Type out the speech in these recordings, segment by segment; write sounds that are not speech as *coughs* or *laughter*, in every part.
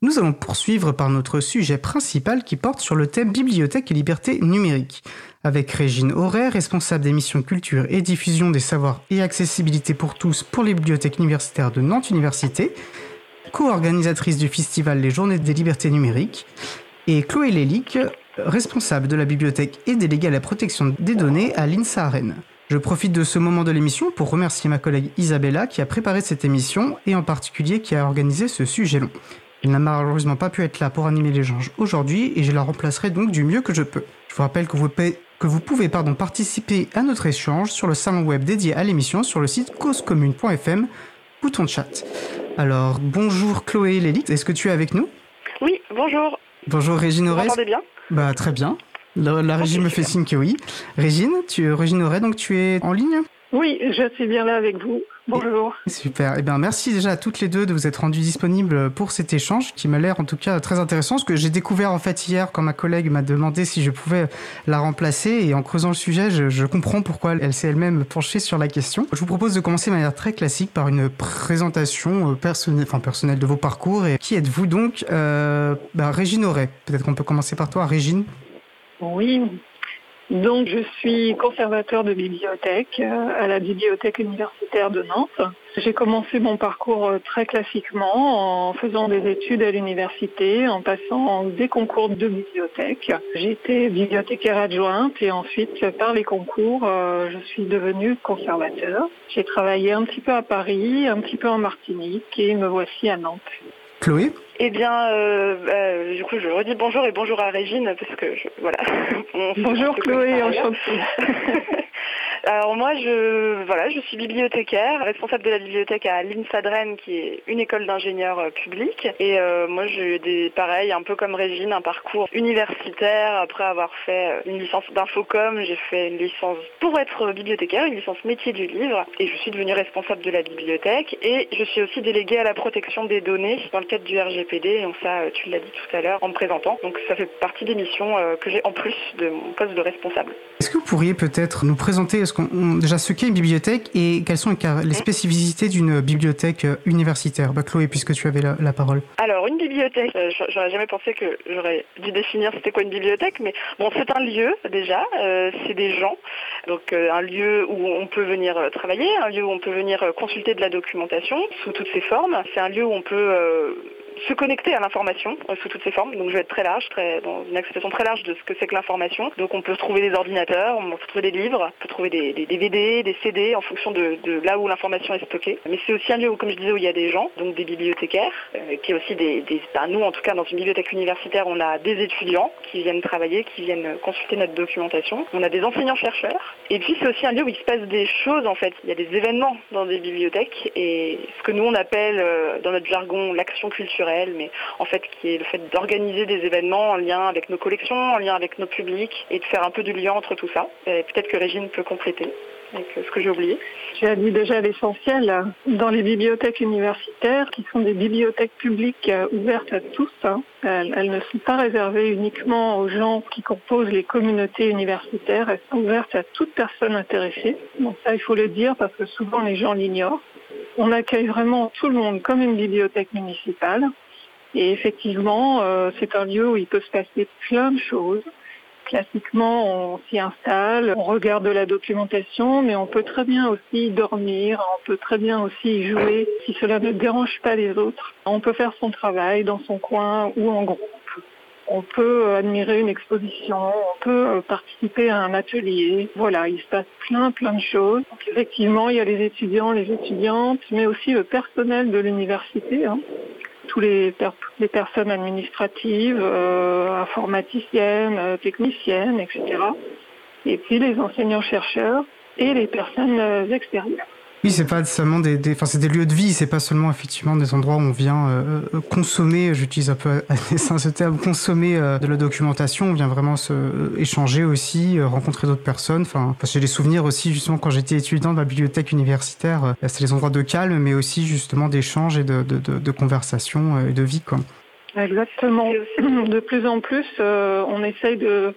Nous allons poursuivre par notre sujet principal qui porte sur le thème bibliothèque et liberté numérique, avec Régine Auray, responsable des missions culture et diffusion des savoirs et accessibilité pour tous pour les bibliothèques universitaires de Nantes Université, co-organisatrice du festival Les Journées des libertés numériques, et Chloé Lélic, responsable de la bibliothèque et déléguée à la protection des données à l'INSA. Je profite de ce moment de l'émission pour remercier ma collègue Isabella qui a préparé cette émission et en particulier qui a organisé ce sujet long. Elle n'a malheureusement pas pu être là pour animer l'échange aujourd'hui et je la remplacerai donc du mieux que je peux. Je vous rappelle que vous, que vous pouvez pardon, participer à notre échange sur le salon web dédié à l'émission sur le site causecommune.fm, bouton de chat. Alors, bonjour Chloé Lélix, est-ce que tu es avec nous? Oui, bonjour. Bonjour Régine Aurès. Vous m'entendez bien? Bah très bien. La, la régie me fait signe que oui. Régine, tu, Régine Aurès, donc tu es en ligne? Oui, je suis bien là avec vous. Bonjour. Super. Eh bien, merci déjà à toutes les deux de vous être rendues disponibles pour cet échange qui m'a l'air en tout cas très intéressant. Ce que j'ai découvert en fait hier quand ma collègue m'a demandé si je pouvais la remplacer et en creusant le sujet, je, je comprends pourquoi elle s'est elle-même penchée sur la question. Je vous propose de commencer de manière très classique par une présentation personnelle, enfin personnelle de vos parcours. Et qui êtes-vous donc euh, bah, Régine Auray. Peut-être qu'on peut commencer par toi, Régine. Oui, donc, je suis conservateur de bibliothèque euh, à la bibliothèque universitaire de Nantes. J'ai commencé mon parcours euh, très classiquement en faisant des études à l'université, en passant des concours de bibliothèque. J'étais bibliothécaire adjointe et ensuite, par les concours, euh, je suis devenue conservateur. J'ai travaillé un petit peu à Paris, un petit peu en Martinique et me voici à Nantes. Chloé eh bien, euh, bah, du coup, je redis bonjour et bonjour à Régine, parce que, je, voilà. *laughs* bonjour Chloé, enchantée. *laughs* Alors moi, je, voilà, je suis bibliothécaire, responsable de la bibliothèque à l'INSADREN, qui est une école d'ingénieurs euh, publics. Et euh, moi, j'ai des, pareil, un peu comme Régine, un parcours universitaire. Après avoir fait euh, une licence d'infocom, j'ai fait une licence pour être bibliothécaire, une licence métier du livre. Et je suis devenue responsable de la bibliothèque. Et je suis aussi déléguée à la protection des données dans le cadre du RGPD. Donc ça, tu l'as dit tout à l'heure en me présentant. Donc ça fait partie des missions que j'ai en plus de mon poste de responsable. Est-ce que vous pourriez peut-être nous présenter déjà ce qu'est une bibliothèque et quelles sont les spécificités d'une bibliothèque euh, universitaire. Bah, Chloé, puisque tu avais la, parole. Alors, une bibliothèque, euh, j'aurais jamais pensé que j'aurais dû définir c'était quoi une bibliothèque, mais bon, c'est un lieu déjà, euh, c'est des gens, donc un lieu où on peut venir travailler, un lieu où on peut venir consulter de la documentation sous toutes ses formes, c'est un lieu où on peut se connecter à l'information euh, sous toutes ses formes. Donc je vais être très large, très, dans une acceptation très large de ce que c'est que l'information. Donc on peut trouver des ordinateurs, on peut trouver des livres, on peut trouver des, DVD, des CD en fonction de, là où l'information est stockée. Mais c'est aussi un lieu où, comme je disais, où il y a des gens, donc des bibliothécaires, euh, qui est aussi des, des ben, nous en tout cas dans une bibliothèque universitaire, on a des étudiants qui viennent travailler, qui viennent consulter notre documentation. On a des enseignants-chercheurs. Et puis c'est aussi un lieu où il se passe des choses en fait. Il y a des événements dans des bibliothèques et ce que nous on appelle euh, dans notre jargon l'action culturelle mais en fait qui est le fait d'organiser des événements en lien avec nos collections, en lien avec nos publics et de faire un peu du lien entre tout ça. peut-être que Régine peut compléter avec ce que j'ai oublié. Tu as dit déjà l'essentiel. Dans les bibliothèques universitaires, qui sont des bibliothèques publiques euh, ouvertes à tous, hein, elles, ne sont pas réservées uniquement aux gens qui composent les communautés universitaires, elles sont ouvertes à toute personne intéressée. Donc ça, il faut le dire parce que souvent les gens l'ignorent. On accueille vraiment tout le monde comme une bibliothèque municipale. Et effectivement, euh, c'est un lieu où il peut se passer plein de choses. Classiquement, on s'y installe, on regarde de la documentation, mais on peut très bien aussi dormir, on peut très bien aussi jouer si cela ne dérange pas les autres. On peut faire son travail dans son coin ou en groupe. On peut admirer une exposition, on peut euh, participer à un atelier. Voilà, il se passe plein, plein de choses. Effectivement, il y a les étudiants, les étudiantes, mais aussi le personnel de l'université. Hein tous les, les personnes administratives, euh, informaticiennes, euh, techniciennes, etc. Et puis les enseignants-chercheurs et les personnes euh, extérieures. Oui, c'est pas seulement des, des, des lieux de vie, c'est pas seulement effectivement des endroits où on vient euh, euh consommer, j'utilise un peu *laughs* à dessein ce terme, consommer euh, de la documentation, on vient vraiment se euh, échanger aussi, rencontrer d'autres personnes. Enfin, j'ai des souvenirs aussi justement quand j'étais étudiant de la bibliothèque universitaire, c'est les endroits de calme, mais aussi justement d'échange et de, de, de, de conversation et de vie, quoi. Exactement. De plus en plus, on essaye de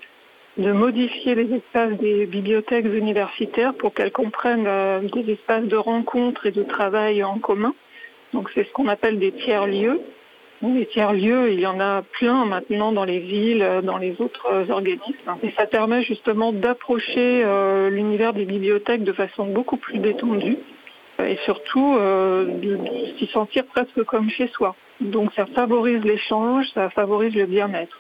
de modifier les espaces des bibliothèques universitaires pour qu'elles comprennent euh, des espaces de rencontre et de travail en commun. Donc c'est ce qu'on appelle des tiers-lieux. Les tiers-lieux, il y en a plein maintenant dans les villes, dans les autres organismes. Et ça permet justement d'approcher l'univers des bibliothèques de façon beaucoup plus détendue et surtout de s'y sentir presque comme chez soi. Donc ça favorise l'échange, ça favorise le bien-être.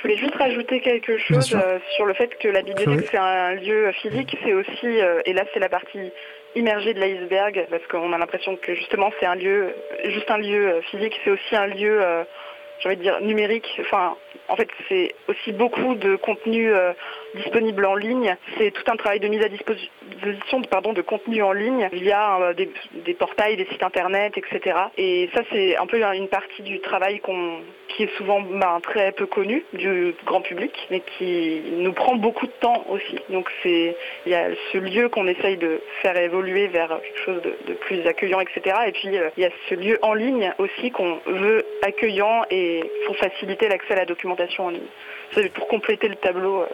Je voulais juste rajouter quelque chose euh, sur le fait que la bibliothèque c'est un lieu physique, c'est aussi, euh, et là c'est la partie immergée de l'iceberg, parce qu'on a l'impression que justement c'est un lieu, juste un lieu euh, physique, c'est aussi un lieu, j'ai envie de dire numérique, enfin en fait, c'est aussi beaucoup de contenu euh, disponible en ligne. C'est tout un travail de mise à disposition de contenu en ligne via euh, des, portails, des sites internet, etc. Et ça, c'est un peu une partie du travail qui est souvent ben, très peu connu du grand public, mais qui nous prend beaucoup de temps aussi. Donc il y a ce lieu qu'on essaye de faire évoluer vers quelque chose de, plus accueillant, etc. Et puis euh, il y a ce lieu en ligne aussi qu'on veut accueillant et pour faciliter l'accès à la documentation en ligne. Pour compléter le tableau. Euh,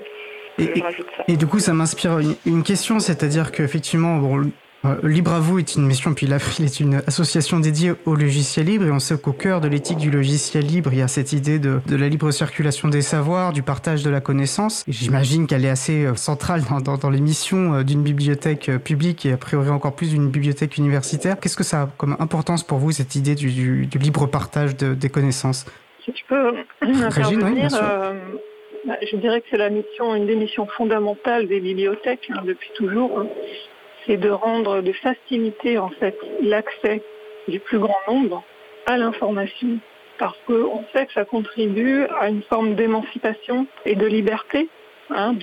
et, et, du coup, ça m'inspire une, question, c'est-à-dire qu'effectivement, bon, euh, Libre à vous est une mission, puis l'April est une association dédiée au logiciel libre, et on sait qu'au cœur de l'éthique du logiciel libre, il y a cette idée de, la libre circulation des savoirs, du partage de la connaissance. J'imagine qu'elle est assez euh, centrale dans, les missions d'une bibliothèque publique et a priori encore plus d'une bibliothèque universitaire. Qu'est-ce que ça a comme importance pour vous, cette idée du, libre partage des connaissances? Si tu peux intervenir, euh, bah, je dirais que c'est la mission, une des missions fondamentales des bibliothèques hein, depuis toujours, hein. c'est de rendre, de faciliter en fait l'accès du plus grand nombre à l'information, parce qu'on sait que ça contribue à une forme d'émancipation et de liberté hein,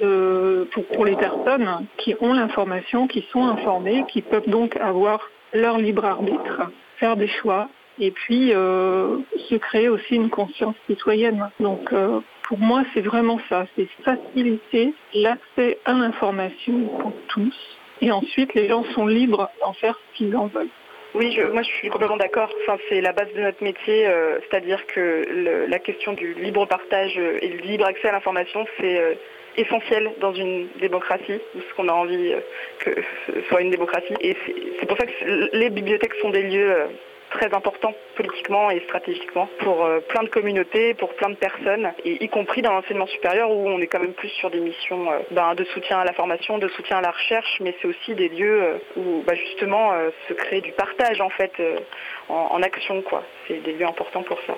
pour les personnes qui ont l'information, qui sont informées, qui peuvent donc avoir leur libre arbitre, faire des choix et puis euh, se créer aussi une conscience citoyenne. Donc euh, pour moi, c'est vraiment ça, c'est faciliter l'accès à l'information pour tous. Et ensuite, les gens sont libres d'en faire ce qu'ils en veulent. Oui, moi je suis complètement d'accord. Enfin, c'est la base de notre métier, euh, c'est-à-dire que la question du libre partage et du libre accès à l'information, c'est essentiel dans une démocratie, ce qu'on a envie que ce soit une démocratie. Et c'est pour ça que les bibliothèques sont des lieux très important politiquement et stratégiquement pour euh, plein de communautés, pour plein de personnes, y compris dans l'enseignement supérieur où on est quand même plus sur des missions euh, ben, de soutien à la formation, de soutien à la recherche, mais c'est aussi des lieux euh, où bah, justement se crée du partage en fait en, en action. C'est des lieux importants pour ça.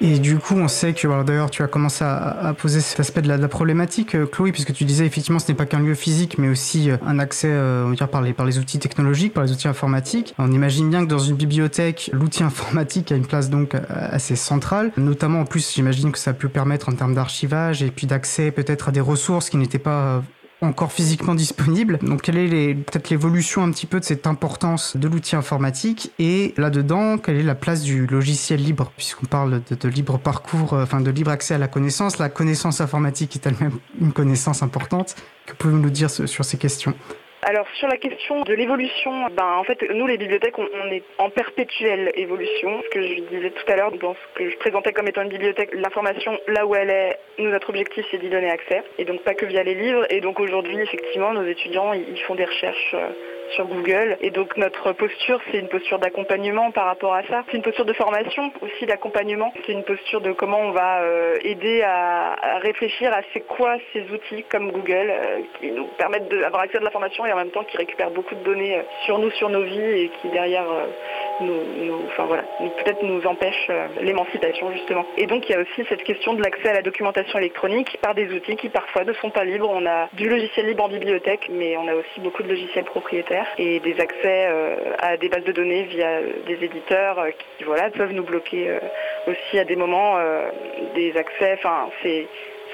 Et du coup, on sait que, d'ailleurs, tu as commencé à, poser cet aspect de la, problématique, euh, Chloé, puisque tu disais effectivement, ce n'est pas qu'un lieu physique, mais aussi euh, un accès, euh, on va dire, par les, outils technologiques, par les outils informatiques. On imagine bien que dans une bibliothèque, l'outil *laughs* informatique a une place donc assez centrale, notamment en plus, j'imagine que ça peut permettre en termes d'archivage et puis d'accès peut-être à des ressources qui n'étaient pas encore physiquement disponible. Donc quelle est peut-être l'évolution un petit peu de cette importance de l'outil informatique et là-dedans, quelle est la place du logiciel libre? Puisqu'on parle de, libre parcours, euh, enfin de libre accès à la connaissance. La connaissance informatique est elle-même une connaissance importante. Que pouvez-vous nous dire sur ces questions? Alors sur la question de l'évolution, ben, en fait nous les bibliothèques on, est en perpétuelle évolution. Ce que je disais tout à l'heure dans ce que je présentais comme étant une bibliothèque, l'information là où elle est, notre objectif c'est d'y donner accès et donc pas que via les livres. Et donc aujourd'hui effectivement nos étudiants ils font des recherches euh, sur Google. Et donc notre posture, c'est une posture d'accompagnement par rapport à ça. C'est une posture de formation aussi d'accompagnement. C'est une posture de comment on va euh, aider à, réfléchir à c'est quoi ces outils comme Google euh, qui nous permettent d'avoir accès à de l'information et en même temps qui récupèrent beaucoup de données euh, sur nous, sur nos vies et qui derrière nous, enfin voilà, peut-être nous empêche l'émancipation justement. Et donc il y a aussi cette question de l'accès à la documentation électronique par des outils qui parfois ne sont pas libres. On a du logiciel libre en bibliothèque, mais on a aussi beaucoup de logiciels propriétaires et des accès euh, à des bases de données via des éditeurs euh, qui voilà, peuvent nous bloquer euh, aussi à des moments des accès. Enfin, c'est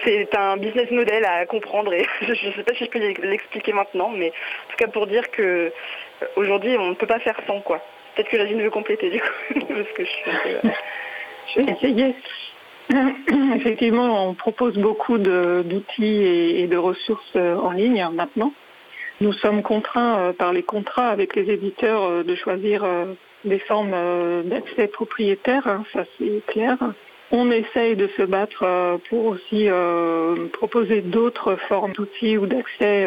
c'est un business model à comprendre et *laughs* je ne sais pas si je peux l'expliquer maintenant, mais en tout cas pour dire que aujourd'hui on ne peut pas faire sans quoi. Peut-être que Régine veut compléter du coup, *laughs* parce que je suis Je vais essayer. *coughs* Effectivement, on propose beaucoup d'outils et, de ressources en ligne maintenant. Nous sommes contraints euh, par les contrats avec les éditeurs euh, de choisir euh, des formes d'accès propriétaires, hein, ça c'est clair. On essaye de se battre pour aussi proposer d'autres formes d'outils ou d'accès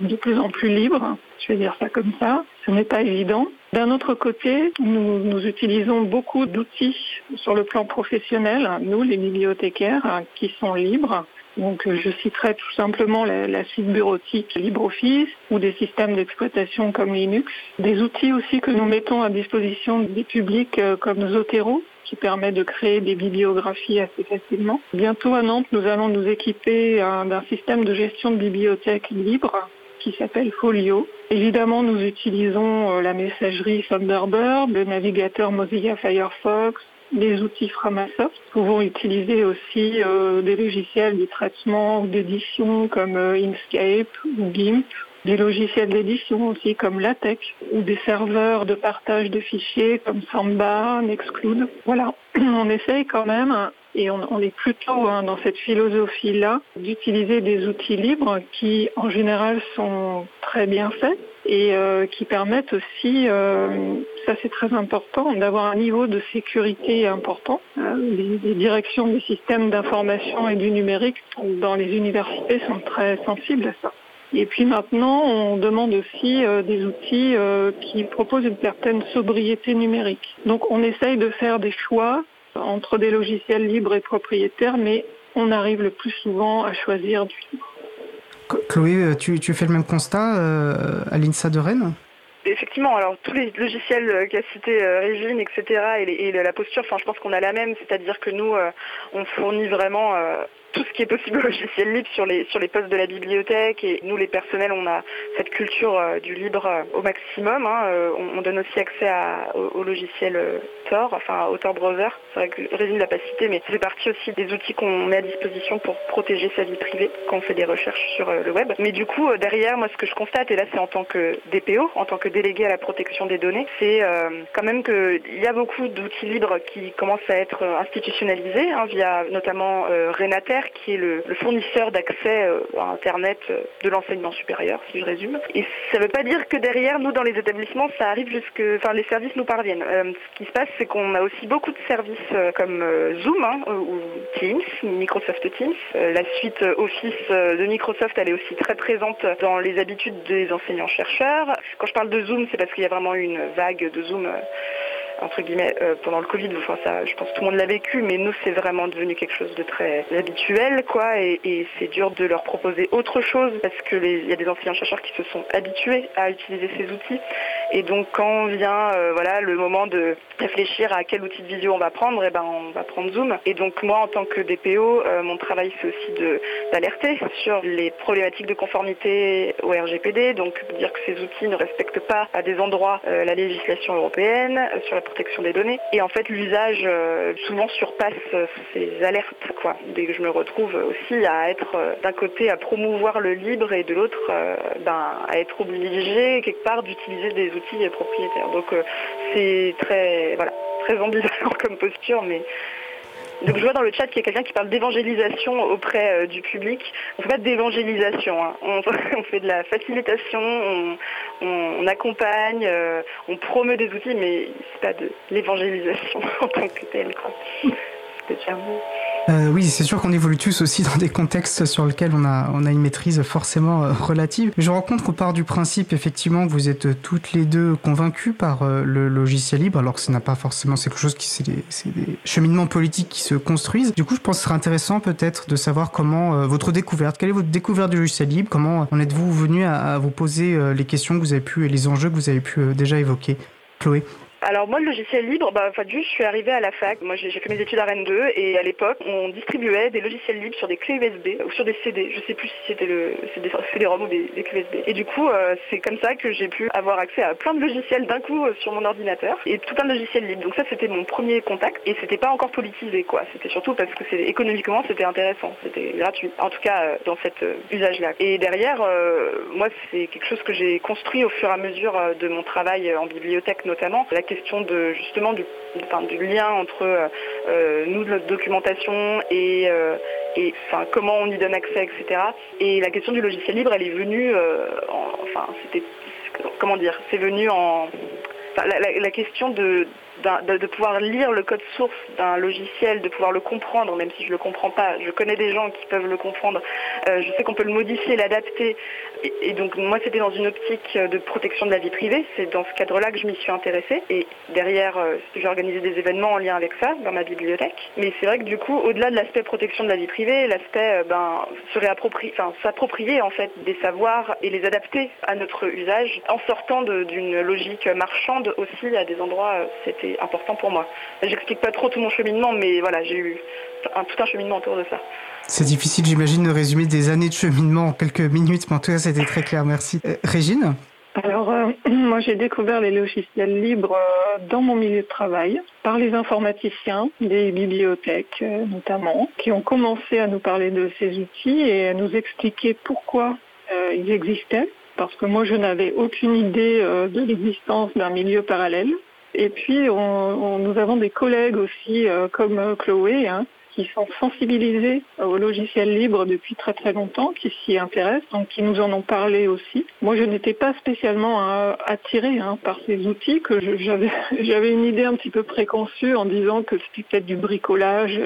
de plus en plus libres, je vais dire ça comme ça. ce n'est pas évident. D'un autre côté, nous, nous utilisons beaucoup d'outils sur le plan professionnel, nous les bibliothécaires, qui sont libres. Donc je citerai tout simplement la, la bureautique LibreOffice ou des systèmes d'exploitation comme Linux. Des outils aussi que nous mettons à disposition des publics euh, comme Zotero qui permet de créer des bibliographies assez facilement. Bientôt à Nantes, nous allons nous équiper d'un système de gestion de bibliothèque libre qui s'appelle Folio. Évidemment, nous utilisons euh, la messagerie Thunderbird, le navigateur Mozilla Firefox, les outils Framasoft. Nous pouvons utiliser aussi euh, des logiciels de traitement ou d'édition comme euh, Inkscape ou GIMP, des logiciels d'édition aussi comme LaTeX ou des serveurs de partage de fichiers comme Samba, Nextcloud. Voilà, *clears throat* on essaye quand même et on, est plutôt hein, dans cette philosophie-là d'utiliser des outils libres qui en général sont très bien faits et euh, qui permettent aussi, euh, ça c'est très important, d'avoir un niveau de sécurité important. Euh, les, directions des systèmes d'information et du numérique dans les universités sont très sensibles à ça. Et puis maintenant, on demande aussi des outils qui proposent une certaine sobriété numérique. Donc on essaye de faire des choix entre des logiciels libres et propriétaires, mais on arrive le plus souvent à choisir du libre. Chloé, euh, tu, fais le même constat euh, à l'INSA de Rennes? Effectivement, alors tous les logiciels euh, qu'a cité Régine, etc., et, la posture, je pense qu'on a la même, c'est-à-dire que nous, on fournit vraiment tout ce qui est possible au logiciel libre sur les, sur les postes de la bibliothèque. Et nous, les personnels, on a cette culture euh, du libre euh, au maximum. Hein. Euh, on, donne aussi accès au, logiciel Tor, enfin au Tor Browser. C'est vrai que Résine ne l'a pas cité, mais c'est partie aussi des outils qu'on met à disposition pour protéger sa vie privée quand on fait des recherches sur le web. Mais du coup, derrière, moi, ce que je constate, et là, c'est en tant que DPO, en tant que délégué à la protection des données, c'est quand même qu'il y a beaucoup d'outils libres qui commencent à être institutionnalisés hein, via notamment Renater qui est le, fournisseur d'accès euh, à Internet euh, de l'enseignement supérieur, si je résume. Et ça ne veut pas dire que derrière, nous, dans les établissements, ça arrive jusque... Enfin, les services nous parviennent. Euh, ce qui se passe, c'est qu'on a aussi beaucoup de services comme Zoom hein, ou Teams, Microsoft Teams. la suite Office de Microsoft, elle est aussi très présente dans les habitudes des enseignants-chercheurs. Quand je parle de Zoom, c'est parce qu'il y a vraiment une vague de Zoom entre guillemets, euh, pendant le Covid. Enfin, ça, je pense que tout le monde l'a vécu, mais nous, c'est vraiment devenu quelque chose de très habituel, quoi. Et, c'est dur de leur proposer autre chose parce que il y a des enseignants-chercheurs qui se sont habitués à utiliser ces outils. Et donc, quand vient, euh, voilà, le moment de réfléchir à quel outil de visio on va prendre, et eh ben, on va prendre Zoom. Et donc, moi, en tant que DPO, euh, mon travail, c'est aussi d'alerter sur les problématiques de conformité au RGPD. Donc, dire que ces outils ne respectent pas à des endroits la législation européenne sur la protection des données. Et en fait, l'usage euh, souvent surpasse euh, ces alertes. Dès que je me retrouve aussi à être euh, d'un côté à promouvoir le libre et de l'autre ben, à être obligé quelque part d'utiliser des outils propriétaires. Donc c'est très, voilà, très ambivalent *laughs* comme posture, mais donc je vois dans le chat qu'il y a quelqu'un qui parle d'évangélisation auprès du public. On ne fait pas d'évangélisation, hein. *laughs* on, fait de la facilitation, on, accompagne, euh, on promeut des outils, mais c'est pas de l'évangélisation *laughs* en tant que telle. Euh, oui, c'est sûr qu'on évolue tous aussi *laughs* dans des contextes sur lesquels on a, on a une maîtrise forcément euh, relative. Je rencontre qu'on part du principe effectivement que vous êtes toutes les deux convaincues par le logiciel libre, alors que ce n'a pas forcément, c'est quelque chose qui, c'est des, des, cheminements politiques qui se construisent. Du coup, je pense que ce serait intéressant peut-être de savoir comment votre découverte, quelle est votre découverte du logiciel libre, comment en êtes-vous venu à, à, vous poser les questions que vous avez pu et les enjeux que vous avez pu déjà évoquer. Chloé alors moi, le logiciel libre, bah, enfin, juste, je suis arrivée à la fac. Moi, j'ai fait mes études à Rennes 2 et à l'époque, on distribuait des logiciels libres sur des clés USB ou sur des CD. Je sais plus si c'était le, des CD-ROM ou des, clés USB. Et du coup, euh, c'est comme ça que j'ai pu avoir accès à plein de logiciels d'un coup euh, sur mon ordinateur et tout un logiciel libre. Donc ça, c'était mon premier contact et c'était pas encore politisé, quoi. C'était surtout parce que c'est économiquement, c'était intéressant, c'était gratuit. En tout cas, euh, dans cet usage-là. Et derrière, moi, c'est quelque chose que j'ai construit au fur et à mesure de mon travail en bibliothèque notamment question de justement du, lien entre euh, euh, nous, notre documentation et, euh, et comment on y donne accès, etc. Et la question du logiciel libre, elle est venue, enfin, c'était, comment dire, c'est venu en, la, question de de, pouvoir lire le code source d'un logiciel, de pouvoir le comprendre, même si je ne le comprends pas. Je connais des gens qui peuvent le comprendre. Euh, je sais qu'on peut le modifier, l'adapter. Et, donc moi, c'était dans une optique de protection de la vie privée. C'est dans ce cadre-là que je m'y suis intéressée. Et derrière, euh, j'ai organisé des événements en lien avec ça dans ma bibliothèque. Mais c'est vrai que du coup, au-delà de l'aspect protection de la vie privée, l'aspect euh, ben, s'approprier en fait des savoirs et les adapter à notre usage en sortant d'une logique marchande aussi à des endroits, c'était important pour moi. J'explique pas trop tout mon cheminement, mais voilà, j'ai eu un, tout un cheminement autour de ça. C'est difficile, j'imagine, de résumer des années de cheminement en quelques minutes, mais en tout cas, c'était très clair. Merci. Euh, Régine alors, euh, *clears throat* moi, j'ai découvert les logiciels libres euh, dans mon milieu de travail par les informaticiens des bibliothèques notamment, qui ont commencé à nous parler de ces outils et à nous expliquer pourquoi ils existaient. Parce que moi, je n'avais aucune idée de l'existence d'un milieu parallèle. Et puis, on, nous avons des collègues aussi, euh, comme euh, Chloé, hein, qui sont sensibilisés au logiciel libre depuis très très longtemps, qui s'y intéressent, donc qui nous en ont parlé aussi. Moi, je n'étais pas spécialement euh, attirée hein, par ces outils, que j'avais *laughs* j'avais une idée un petit peu préconçue en disant que c'était peut-être du bricolage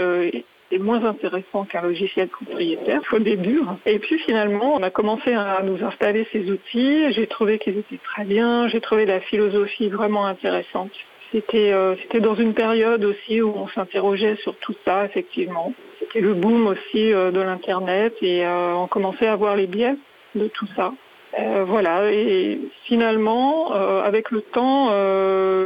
c'est moins intéressant qu'un logiciel propriétaire au début. Et puis finalement, on a commencé à nous installer ces outils. J'ai trouvé qu'ils étaient très bien. J'ai trouvé la philosophie vraiment intéressante. C'était euh, c'était dans une période aussi où on s'interrogeait sur tout ça, effectivement. C'était le boom aussi euh, de l'Internet et euh, on commençait à voir les biais de tout ça. voilà, et finalement, avec le temps,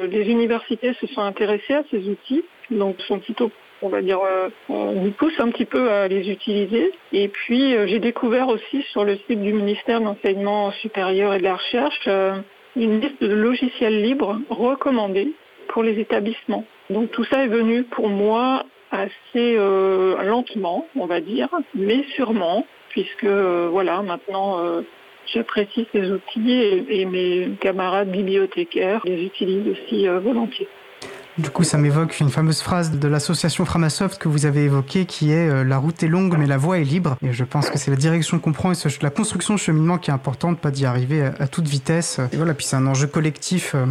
les universités se sont intéressées à ces outils, donc sont plutôt on va dire, euh, on nous pousse un petit peu à les utiliser. Et puis, euh, j'ai découvert aussi sur le site du ministère de l'Enseignement supérieur et de la Recherche euh, une liste de logiciels libres recommandés pour les établissements. Donc tout ça est venu pour moi assez lentement, on va dire, mais sûrement, puisque voilà, maintenant j'apprécie ces outils et, mes camarades bibliothécaires les utilisent aussi volontiers. Du coup, ça m'évoque une fameuse phrase de l'association Framasoft que vous avez évoquée qui est euh, La route est longue mais la voie est libre. Et je pense que c'est la direction qu'on prend et la construction de cheminement qui est importante, pas d'y arriver à, toute vitesse. Et voilà, puis c'est un enjeu collectif. Euh.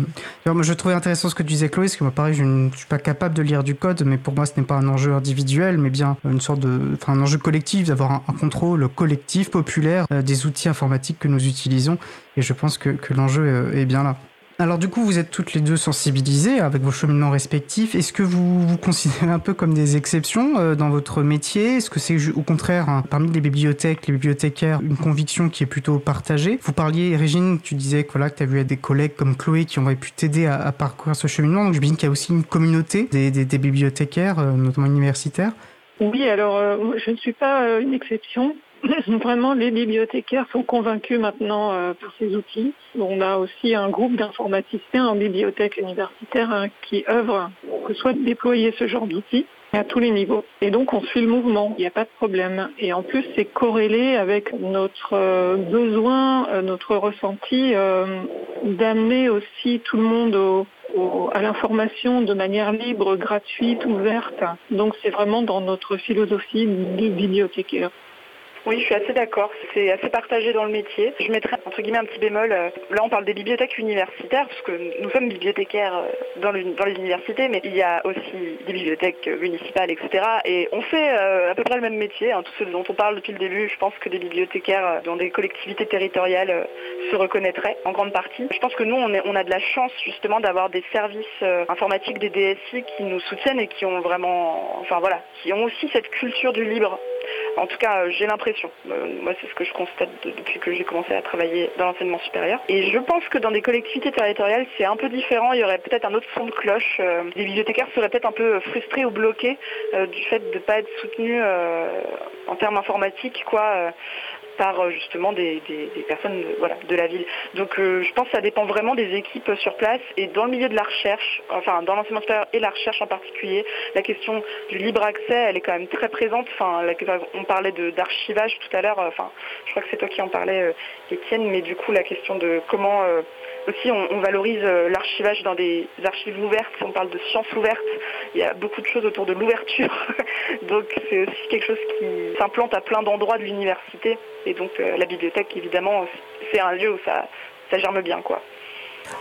moi, je trouvais intéressant ce que disait Chloé, parce que moi, pareil, je ne suis pas capable de lire du code, mais pour moi, ce n'est pas un enjeu individuel, mais bien une sorte de, enfin, un enjeu collectif, d'avoir un, contrôle collectif, populaire euh, des outils informatiques que nous utilisons. Et je pense que l'enjeu est bien là. Alors du coup, vous êtes toutes les deux sensibilisées avec vos cheminements respectifs. Est-ce que vous vous considérez un peu comme des exceptions euh, dans votre métier? Est-ce que c'est au contraire, parmi les bibliothèques, les bibliothécaires, une conviction qui est plutôt partagée? Vous parliez, Régine, tu disais que, voilà, que tu as vu des collègues comme Chloé qui ont pu t'aider à, parcourir ce cheminement. Donc je qu'il y a aussi une communauté des, bibliothécaires, euh, notamment universitaires. Oui, alors euh, je ne suis pas une exception. Vraiment, les bibliothécaires sont convaincus maintenant euh, par ces outils. On a aussi un groupe d'informaticiens en bibliothèque universitaire hein, qui œuvrent pour que soit déployer ce genre d'outils à tous les niveaux. Et donc on suit le mouvement, il n'y a pas de problème. Et en plus c'est corrélé avec notre euh, besoin, euh, notre ressenti d'amener aussi tout le monde à l'information de manière libre, gratuite, ouverte. Donc c'est vraiment dans notre philosophie de bibliothécaire. Oui, je suis assez d'accord. C'est assez partagé dans le métier. Je mettrais entre guillemets un petit bémol. Euh, là, on parle des bibliothèques universitaires, parce que nous sommes bibliothécaires euh, dans, les universités, mais il y a aussi des bibliothèques municipales, etc. Et on fait euh, à peu près le même métier. Hein, tous ceux dont on parle depuis le début, je pense que des bibliothécaires dans des collectivités territoriales se reconnaîtraient en grande partie. Je pense que nous, on a de la chance justement d'avoir des services informatiques des DSI qui nous soutiennent et qui ont vraiment, enfin voilà, qui ont aussi cette culture du libre en tout cas, euh, j'ai l'impression. Euh, moi, c'est ce que je constate depuis que j'ai commencé à travailler dans l'enseignement supérieur. Et je pense que dans des collectivités territoriales, c'est un peu différent. Il y aurait peut-être un autre son de cloche. Euh, les bibliothécaires seraient peut-être un peu frustrés ou bloqués du fait de ne pas être soutenus en termes informatiques, quoi par euh, justement des, personnes de, la ville. Donc euh, je pense que ça dépend vraiment des équipes sur place et dans le milieu de la recherche, enfin dans l'enseignement supérieur et la recherche en particulier, la question du libre accès, elle est quand même très présente. Enfin, on parlait d'archivage tout à l'heure, enfin je crois que c'est toi qui en parlais, euh, Étienne, mais du coup la question de comment aussi on, valorise l'archivage dans des archives ouvertes, on parle de sciences ouvertes, il y a beaucoup de choses autour de l'ouverture, *laughs* donc c'est aussi quelque chose qui s'implante à plein d'endroits de l'université et donc euh, la bibliothèque, évidemment, c'est un lieu où ça, germe bien. quoi.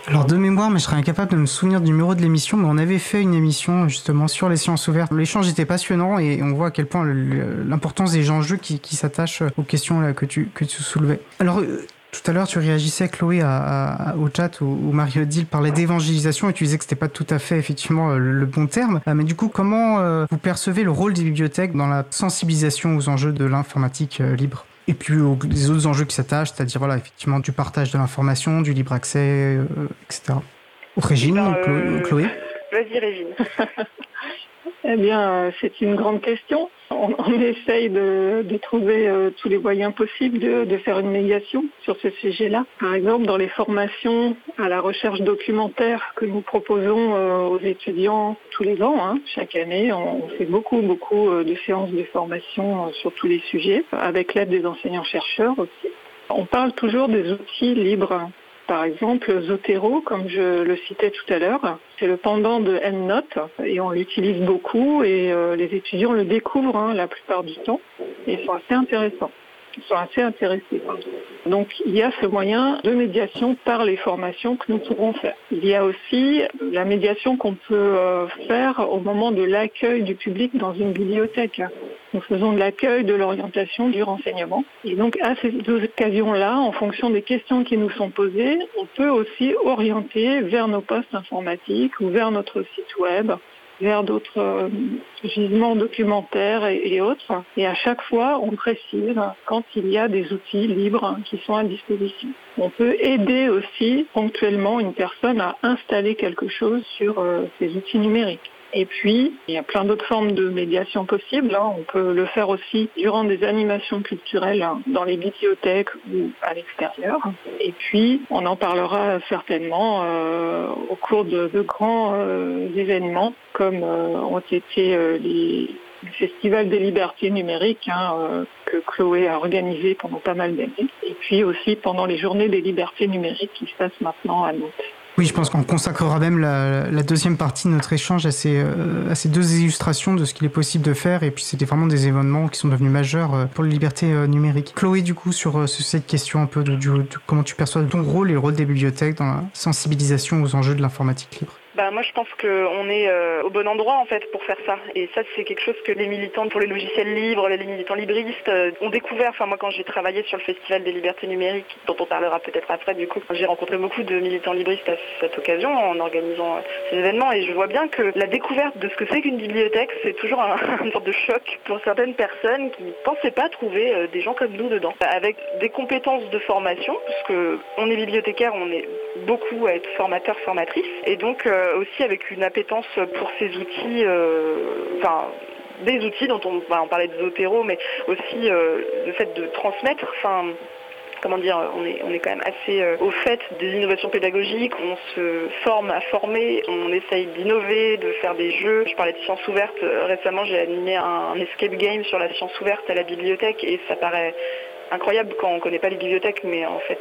Alors de mémoire, mais je serais incapable de me souvenir du numéro de l'émission, mais on avait fait une émission justement sur les sciences ouvertes. L'échange était passionnant et on voit à quel point l'importance des enjeux qui, qui s'attachent aux questions que, tu, que tu soulevais. Alors euh, tout à l'heure, tu réagissais, Chloé, à, au chat où, où Mario Dill parlait d'évangélisation et tu disais que c'était pas tout à fait effectivement le, bon terme. Euh, mais du coup, comment euh, vous percevez le rôle des bibliothèques dans la sensibilisation aux enjeux de l'informatique libre? Et puis les autres enjeux qui s'attachent, c'est-à-dire voilà, effectivement du partage de l'information, du libre accès, euh, etc. Régine, eh ben, euh, Chloé? *laughs* Vas-y Régine. *laughs* eh bien, c'est une grande question on, essaye de, trouver euh, tous les moyens possibles de, faire une médiation sur ce sujet-là. Par exemple, dans les formations à la recherche documentaire que nous proposons euh, aux étudiants tous les ans, hein, chaque année, on, fait beaucoup, beaucoup euh, de séances de formation sur tous les sujets, avec l'aide des enseignants-chercheurs aussi. On parle toujours des outils libres par exemple, Zotero, comme je le citais tout à l'heure, c'est le pendant de EndNote et on l'utilise beaucoup et euh, les étudiants le découvrent hein, la plupart du temps et sont assez intéressants sont assez intéressés. Donc il y a ce moyen de médiation par les formations que nous pourrons faire. Il y a aussi la médiation qu'on peut euh, faire au moment de l'accueil du public dans une bibliothèque. Nous faisons de l'accueil, de l'orientation, du renseignement. Et donc à ces deux occasions-là, en fonction des questions qui nous sont posées, on peut aussi orienter vers nos postes informatiques ou vers notre site web vers d'autres euh, gisements documentaires et, autres. Et à chaque fois, on précise quand il y a des outils libres qui sont à disposition. On peut aider aussi ponctuellement une personne à installer quelque chose sur euh, ces outils numériques. Et puis, il y a plein d'autres formes de médiation possibles. Hein. On peut le faire aussi durant des animations culturelles hein, dans les bibliothèques ou à l'extérieur. Et puis, on en parlera certainement euh, au cours de, grands euh, événements comme euh, ont été les le Festival des libertés numériques hein, que Chloé a organisé pendant pas mal d'années, et puis aussi pendant les journées des libertés numériques qui se passent maintenant à Nantes. Oui, je pense qu'on consacrera même la, deuxième partie de notre échange à ces, euh, à ces deux illustrations de ce qu'il est possible de faire. Et puis, c'était vraiment des événements qui sont devenus majeurs euh, pour les libertés euh, numériques. Chloé, du coup, sur, cette question un peu de, de comment tu perçois ton rôle et le rôle des bibliothèques dans la sensibilisation aux enjeux de l'informatique libre. Bah, moi, je pense qu'on est euh, au bon endroit en fait pour faire ça. Et ça, c'est quelque chose que les militants pour les logiciels libres, les militants libristes euh, ont découvert. Enfin, moi, quand j'ai travaillé sur le Festival des libertés numériques, dont on parlera peut-être après, du coup, j'ai rencontré beaucoup de militants libristes à cette occasion en organisant euh, ces événements. Et je vois bien que la découverte de ce que c'est qu'une bibliothèque, c'est toujours un, *laughs* une sorte de choc pour certaines personnes qui ne pensaient pas trouver des gens comme nous dedans. Avec des compétences de formation, parce qu'on est bibliothécaire, on est beaucoup à être formateur, formatrice. Et donc, aussi avec une appétence pour ces outils, euh, enfin des outils dont on, bah, on parlait de Zotero, mais aussi euh, le fait de transmettre, enfin comment dire, on est, on est quand même assez au fait des innovations pédagogiques, on se forme à former, on essaye d'innover, de faire des jeux. Je parlais de sciences ouvertes, récemment j'ai animé un, escape game sur la science ouverte à la bibliothèque et ça paraît incroyable quand on ne connaît pas les bibliothèques, mais en fait,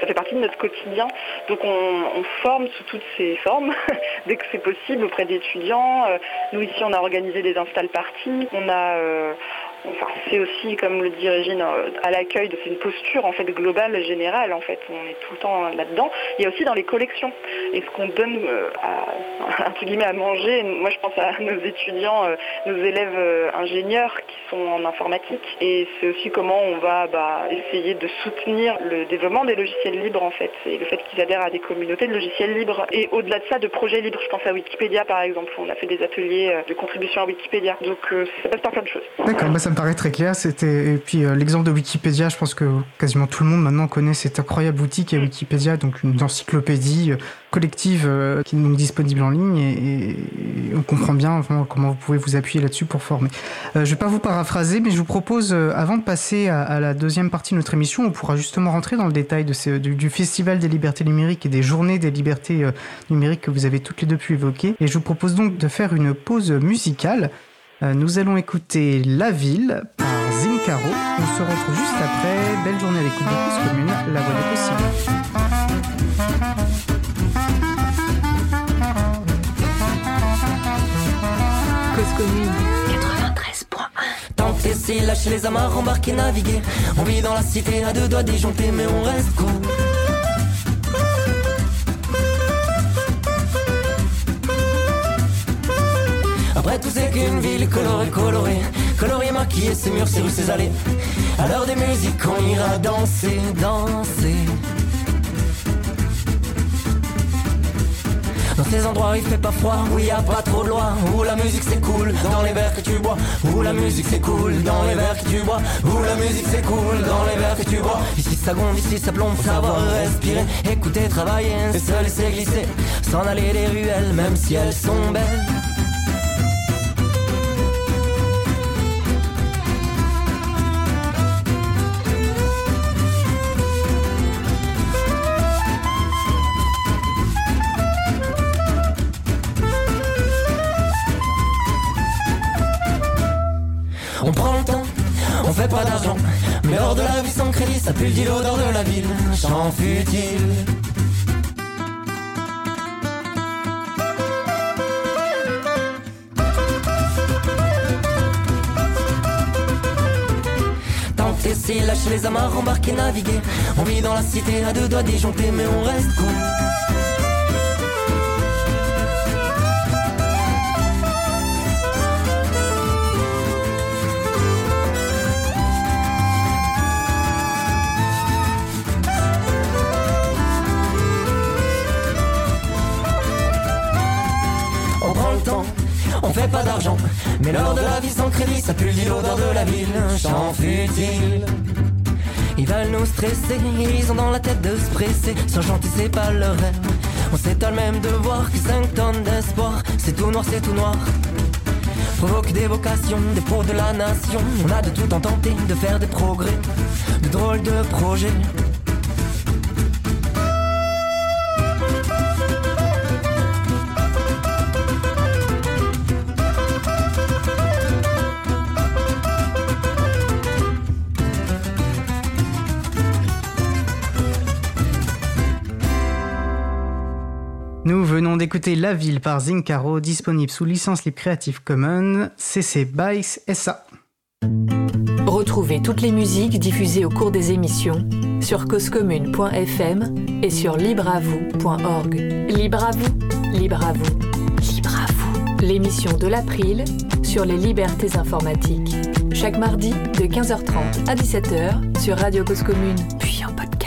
ça fait partie de notre quotidien. Donc on, forme sous toutes ces formes, *laughs* dès que c'est possible, auprès d'étudiants. Euh, nous, ici, on a organisé des install parties. On a, euh, C'est aussi, comme le dit Régine, euh, à l'accueil, c'est une posture en fait globale, générale. En fait, on est tout le temps là-dedans. Il y a aussi dans les collections et ce qu'on donne euh, à, *laughs* guillemets, à manger. Moi, je pense à *laughs* nos étudiants, euh, nos élèves ingénieurs qui sont en informatique. Et c'est aussi comment on va bah, essayer de soutenir le développement des logiciels libres en fait, et le fait qu'ils adhèrent à des communautés de logiciels libres. Et au-delà de ça, de projets libres. Je pense à Wikipédia par exemple. On a fait des ateliers de contribution à Wikipédia. Donc ça passe par plein de choses. D'accord. Bah, paraît très clair. C'était et puis euh, l'exemple de Wikipédia, je pense que quasiment tout le monde maintenant connaît cette incroyable boutique à Wikipédia, donc une encyclopédie euh, collective euh, qui est donc disponible en ligne et, on comprend bien comment vous pouvez vous appuyer là-dessus pour former. je vais pas vous paraphraser, mais je vous propose avant de passer à, la deuxième partie de notre émission, on pourra justement rentrer dans le détail du, du, Festival des libertés numériques et des journées des libertés numériques que vous avez toutes les deux pu évoquer. Et je vous propose donc de faire une pause musicale. Euh, nous allons écouter La Ville par Zincaro. On se retrouve juste après. Belle journée à l'écoute de Cause Commune, la voie des possibles. Cause Commune 93.1 Tant que t'essaies, lâche les amarres, embarquer, naviguer. On vit dans la cité à deux doigts disjonctés, mais on reste cool. Après tout c'est qu'une ville colorée, colorée. Coloriée, maquillée, ses murs, ses rues, ses allées. À l'heure des musiques on ira danser, danser. Dans ces endroits il fait pas froid, où y a pas trop de loin, où la musique s'écoule dans les verres que tu bois, où la musique s'écoule dans les verres que tu bois, où la musique s'écoule dans les verres que tu bois. Ici ça gonfle, ici ça plombe, savoir respirer, écouter, travailler, et se laisser glisser, s'en aller des ruelles, même si elles sont belles. Pas d'argent. Mais hors de la vie sans crédit, ça pue le l'odeur de la ville. Chant futile. Tenter, c'est lâcher les amarres, embarquer, naviguer. On vit dans la cité à deux doigts disjonctés, mais on reste cool. Pas d'argent. Mais l'heure de la vie sans crédit, ça pue l'odeur de la ville. Chant futile. Ils veulent nous stresser, ils ont dans la tête de se presser. Sans gentil, c'est pas leur rêve. On s'étonne même de voir que 5 tonnes d'espoir, c'est tout noir, c'est tout noir. Provoque des vocations, des pros de la nation. On a de tout en tenter, de faire des progrès, de drôles de projets. Venons d'écouter La Ville par Zincaro, disponible sous licence libre Creative Commons, CC BY SA. Retrouvez toutes les musiques diffusées au cours des émissions sur causecommune.fm et sur libreavoue.org. Libre à vous, libre à vous, libre à vous. L'émission de l'April sur les libertés informatiques. Chaque mardi de 15h30 à 17h sur Radio Cause Commune, puis en podcast.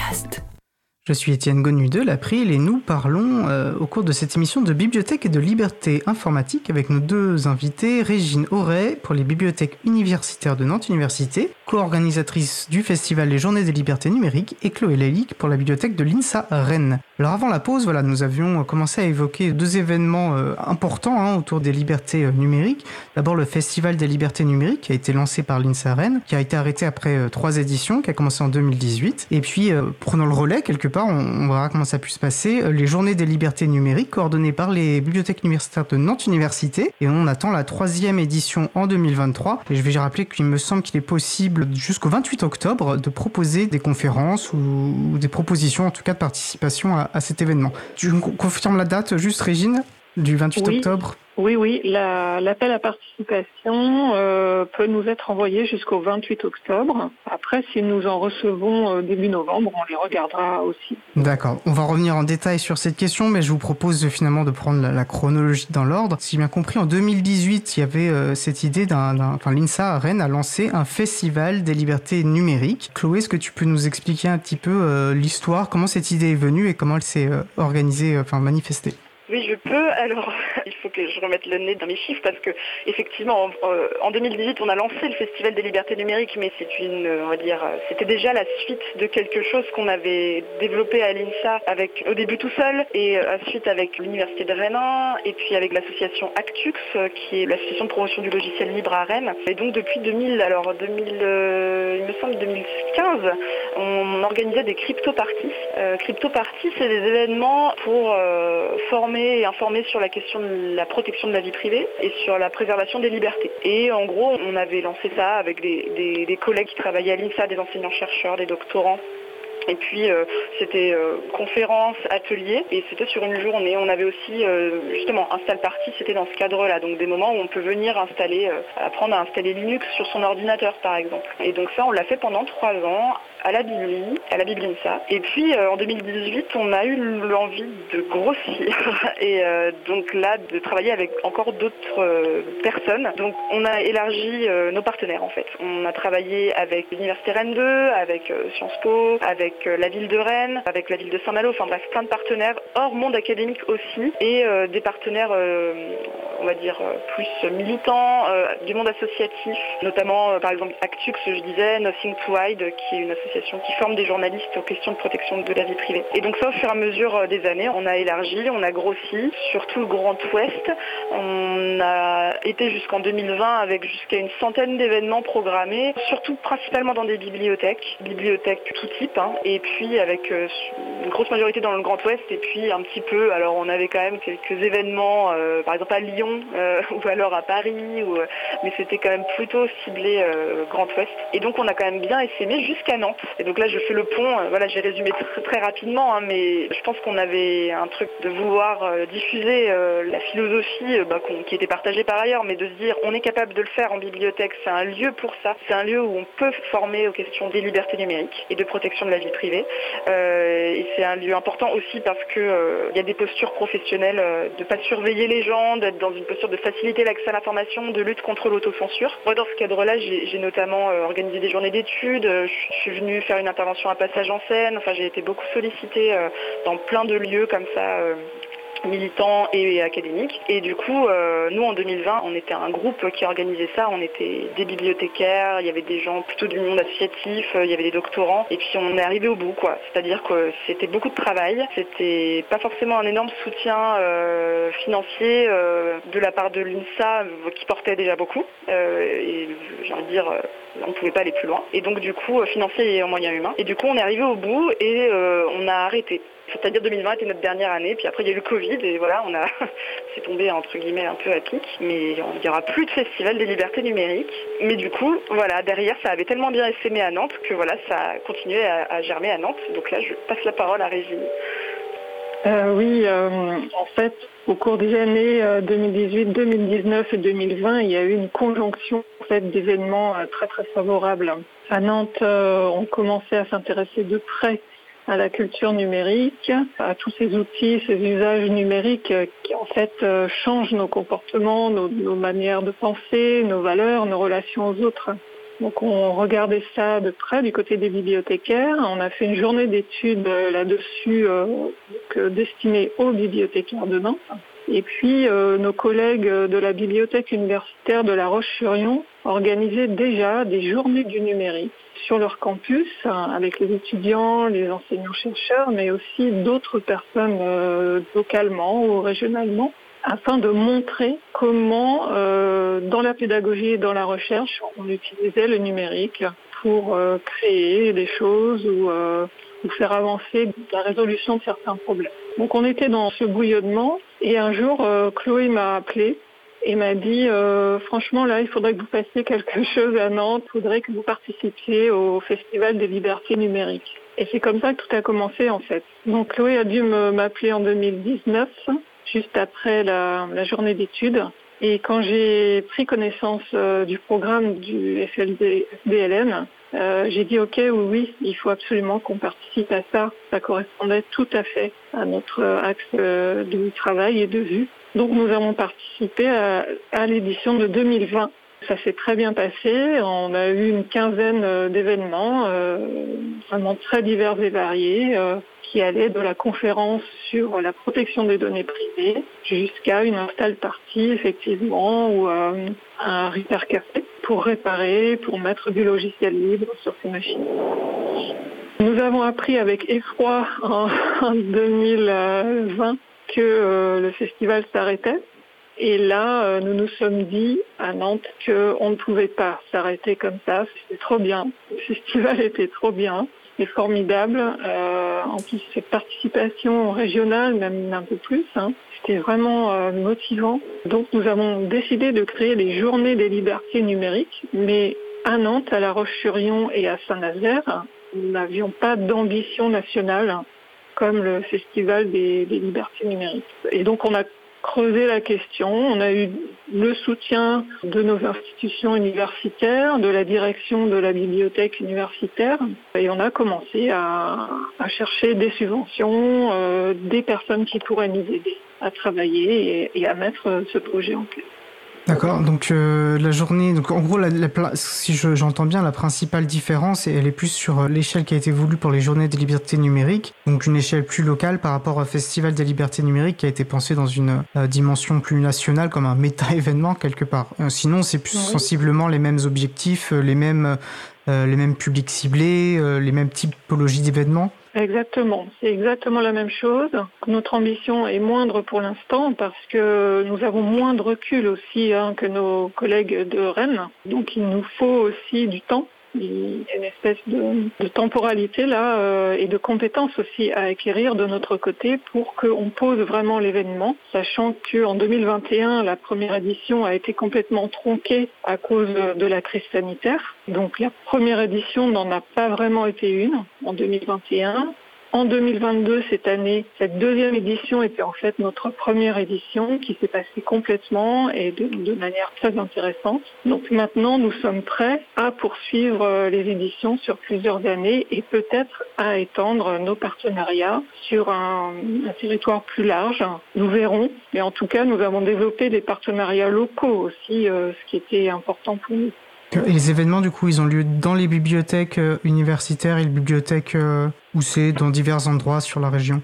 Je suis Étienne Gonu de l'April et nous parlons euh, au cours de cette émission de bibliothèque et de liberté informatique avec nos deux invités, Régine Auray pour les bibliothèques universitaires de Nantes Université, co-organisatrice du festival Les Journées des Libertés Numériques, et Chloé Lalique pour la bibliothèque de l'INSA Rennes. Alors avant la pause, voilà, nous avions commencé à évoquer deux événements euh, importants hein, autour des libertés euh, numériques. D'abord le Festival des Libertés Numériques qui a été lancé par l'INSA Rennes, qui a été arrêté après euh, trois éditions, qui a commencé en 2018. Et puis, prenant le relais quelque part, on, on verra comment ça a pu se passer. Les Journées des Libertés Numériques, coordonnées par les bibliothèques universitaires de Nantes Université. Et on attend la troisième édition en 2023. Et je vais rappeler qu'il me semble qu'il est possible jusqu'au 28 octobre de proposer des conférences ou, des propositions, en tout cas de participation à, à cet événement. Tu me confirmes la date, juste Régine, du 28 Oui. octobre Oui, oui, la- l'appel à participation euh, peut nous être envoyé jusqu'au 28 octobre. Après, si nous en recevons euh, début novembre, on les regardera aussi. D'accord. On va revenir en détail sur cette question, mais je vous propose finalement de prendre la, la chronologie dans l'ordre. Si j'ai bien compris, en 2018, il y avait euh, cette idée d'un, d'un- enfin, l'INSA à Rennes a lancé un festival des libertés numériques. Chloé, est-ce que tu peux nous expliquer un petit peu euh, l'histoire, comment cette idée est venue et comment elle s'est euh, organisée, euh, enfin manifestée? Oui, je peux. Alors, *laughs* il faut que je remette le nez dans mes chiffres parce que, effectivement, en, euh, en 2018, on a lancé le Festival des libertés numériques, mais c'est une, on va dire, euh, c'était déjà la suite de quelque chose qu'on avait développé à l'INSA avec, au début tout seul et euh, ensuite avec l'Université de Rennes et puis avec l'association Actux, euh, qui est l'association de promotion du logiciel libre à Rennes. Et donc, depuis 2000, alors 2000, euh, il me semble 2015, on organisait des crypto-parties. Euh, crypto-parties, c'est des événements pour euh, former et informer sur la question de la protection de la vie privée et sur la préservation des libertés. Et en gros, on avait lancé ça avec des collègues qui travaillaient à l'INSA, des enseignants-chercheurs, des doctorants. Et puis euh, c'était euh, conférence, atelier, et c'était sur une journée. On avait aussi euh, justement install party, c'était dans ce cadre-là, donc des moments où on peut venir installer, euh, apprendre à installer Linux sur son ordinateur par exemple. Et donc ça, on l'a fait pendant trois ans à la Bibli, à la Biblinsa. Et puis en 2018, on a eu l'envie de grossir *laughs* et donc là de travailler avec encore d'autres personnes. Donc on a élargi nos partenaires en fait. On a travaillé avec l'Université Rennes 2, avec Sciences Po, avec la ville de Rennes, avec la ville de Saint-Malo, enfin bref, plein de partenaires hors monde académique aussi et des partenaires on va dire, euh, plus militants, euh, du monde associatif, notamment euh, par exemple Actux, je disais, Nothing to Hide, qui est une association qui forme des journalistes aux questions de protection de la vie privée. Et donc ça, au fur et à mesure des années, on a élargi, on a grossi sur tout le Grand Ouest. On a été jusqu'en 2020 avec jusqu'à une centaine d'événements programmés, surtout principalement dans des bibliothèques, bibliothèques tout type, hein. et puis avec une grosse majorité dans le Grand Ouest, et puis un petit peu, alors on avait quand même quelques événements, par exemple à Lyon, euh, *laughs* ou alors à Paris, euh, mais c'était quand même plutôt ciblé euh, Grand Ouest. Et donc on a quand même bien essaimé jusqu'à Nantes. Et donc là je fais le pont, voilà j'ai résumé très, rapidement, hein, mais je pense qu'on avait un truc de vouloir diffuser la philosophie bah, qui était partagée par ailleurs, mais de se dire on est capable de le faire en bibliothèque, c'est un lieu pour ça, c'est un lieu où on peut former aux questions des libertés numériques et de protection de la vie privée. et c'est un lieu important aussi parce qu'il il y a des postures professionnelles de ne pas surveiller les gens, d'être dans une posture de faciliter l'accès à l'information, de lutte contre l'autocensure. Moi, dans ce cadre-là, j'ai notamment euh, organisé des journées d'études, euh, je suis venue faire une intervention à passage en scène, enfin j'ai été beaucoup sollicitée euh, dans plein de lieux comme ça militants et académiques. Et du coup, euh, nous en 2020, on était un groupe qui organisait ça. On était des bibliothécaires, il y avait des gens plutôt du monde associatif, euh, il y avait des doctorants. Et puis on est arrivé au bout, quoi. C'est-à-dire que c'était beaucoup de travail. C'était pas forcément un énorme soutien euh, financier de la part de l'INSA qui portait déjà beaucoup. et j'ai envie de dire on ne pouvait pas aller plus loin. Et donc du coup, financier et en moyens humains. Et du coup, on est arrivé au bout et on a arrêté. C'est-à-dire 2020 était notre dernière année, puis après il y a eu le Covid et voilà, on a *laughs* c'est tombé entre guillemets un peu à pic, mais il n'y aura plus de festival des libertés numériques. Mais du coup, voilà, derrière ça avait tellement bien essaimé à Nantes que voilà, ça a continué à, germer à Nantes. Donc là, je passe la parole à Régine. Euh, oui, euh, en fait, au cours des années 2018, euh, 2019 et 2020, il y a eu une conjonction en fait, d'événements très très favorables. À Nantes, on commençait à s'intéresser de près à la culture numérique, à tous ces outils, ces usages numériques qui en fait euh, changent nos comportements, nos, manières de penser, nos valeurs, nos relations aux autres. Donc on regardait ça de près du côté des bibliothécaires. On a fait une journée d'études euh, là-dessus euh, destinée aux bibliothécaires de Nantes. Et puis nos collègues de la bibliothèque universitaire de La Roche-sur-Yon organisaient déjà des journées du numérique sur leur campus hein, avec les étudiants, les enseignants-chercheurs, mais aussi d'autres personnes euh, localement ou régionalement afin de montrer comment, euh, dans la pédagogie et dans la recherche, on utilisait le numérique pour euh, créer des choses ou, faire avancer la résolution de certains problèmes. Donc on était dans ce bouillonnement et un jour, Chloé m'a appelé et m'a dit euh, franchement là il faudrait que vous fassiez quelque *laughs* chose à Nantes, il faudrait que vous participiez au Festival des libertés numériques. Et c'est comme ça que tout a commencé en fait. Donc Chloé a dû m'appeler en 2019, juste après la, journée d'études. Et quand j'ai pris connaissance euh, du programme du FLDLN, euh, j'ai dit ok oui, oui il faut absolument qu'on participe à ça. Ça correspondait tout à fait à notre axe de travail et de vue. Donc nous avons participé à, l'édition de 2020. Ça s'est très bien passé. On a eu une quinzaine euh, d'événements, euh, vraiment très divers et variés, euh, qui allaient de la conférence sur la protection des données privées jusqu'à une install partie, effectivement, ou un repair café pour réparer, pour mettre du logiciel libre sur ces machines. Nous avons appris avec effroi en *laughs* 2020 que le festival s'arrêtait. Et là, euh, nous nous sommes dit à Nantes qu'on ne pouvait pas s'arrêter comme ça. C'était trop bien. Le festival *laughs* était trop bien et formidable. Euh, en plus, cette participation régionale, même un peu plus, hein, c'était vraiment motivant. Donc, nous avons décidé de créer les Journées des libertés numériques, mais à Nantes, à La Roche-sur-Yon et à Saint-Nazaire, nous n'avions pas d'ambition nationale comme le Festival des, libertés numériques. Et donc on a creusé la question. On a eu le soutien de nos institutions universitaires, de la direction de la bibliothèque universitaire, et on a commencé à, chercher des subventions, euh, des personnes qui pourraient nous aider à travailler et à mettre ce projet en place. D'accord, donc euh, la journée, donc en gros, la, si j'entends bien, la principale différence, elle est plus sur euh, l'échelle qui a été voulue pour les journées des libertés numériques, donc une échelle plus locale par rapport au Festival des libertés numériques qui a été pensé dans une euh, dimension plus nationale, comme un méta-événement quelque part. sinon, c'est plus sensiblement les mêmes objectifs, les mêmes, les mêmes publics ciblés, les mêmes typologies d'événements. Exactement, c'est exactement la même chose. Notre ambition est moindre pour l'instant parce que nous avons moins de recul aussi hein, que nos collègues de Rennes. Donc il nous faut aussi du temps il y a une espèce de, temporalité là euh, et de compétences aussi à acquérir de notre côté pour qu'on pose vraiment l'événement, sachant qu'en 2021, la première édition a été complètement tronquée à cause de la crise sanitaire. Donc la première édition n'en a pas vraiment été une en 2021. En 2022, cette année, cette deuxième édition était en fait notre première édition qui s'est passée complètement et de, manière très intéressante. Donc maintenant, nous sommes prêts à poursuivre euh, les éditions sur plusieurs années et peut-être à étendre nos partenariats sur un, territoire plus large. Nous verrons. Mais en tout cas, nous avons développé des partenariats locaux aussi, euh, ce qui était important pour nous. Et les événements, du coup, ils ont lieu dans les bibliothèques euh, universitaires et les bibliothèques euh, où c'est dans divers endroits sur la région?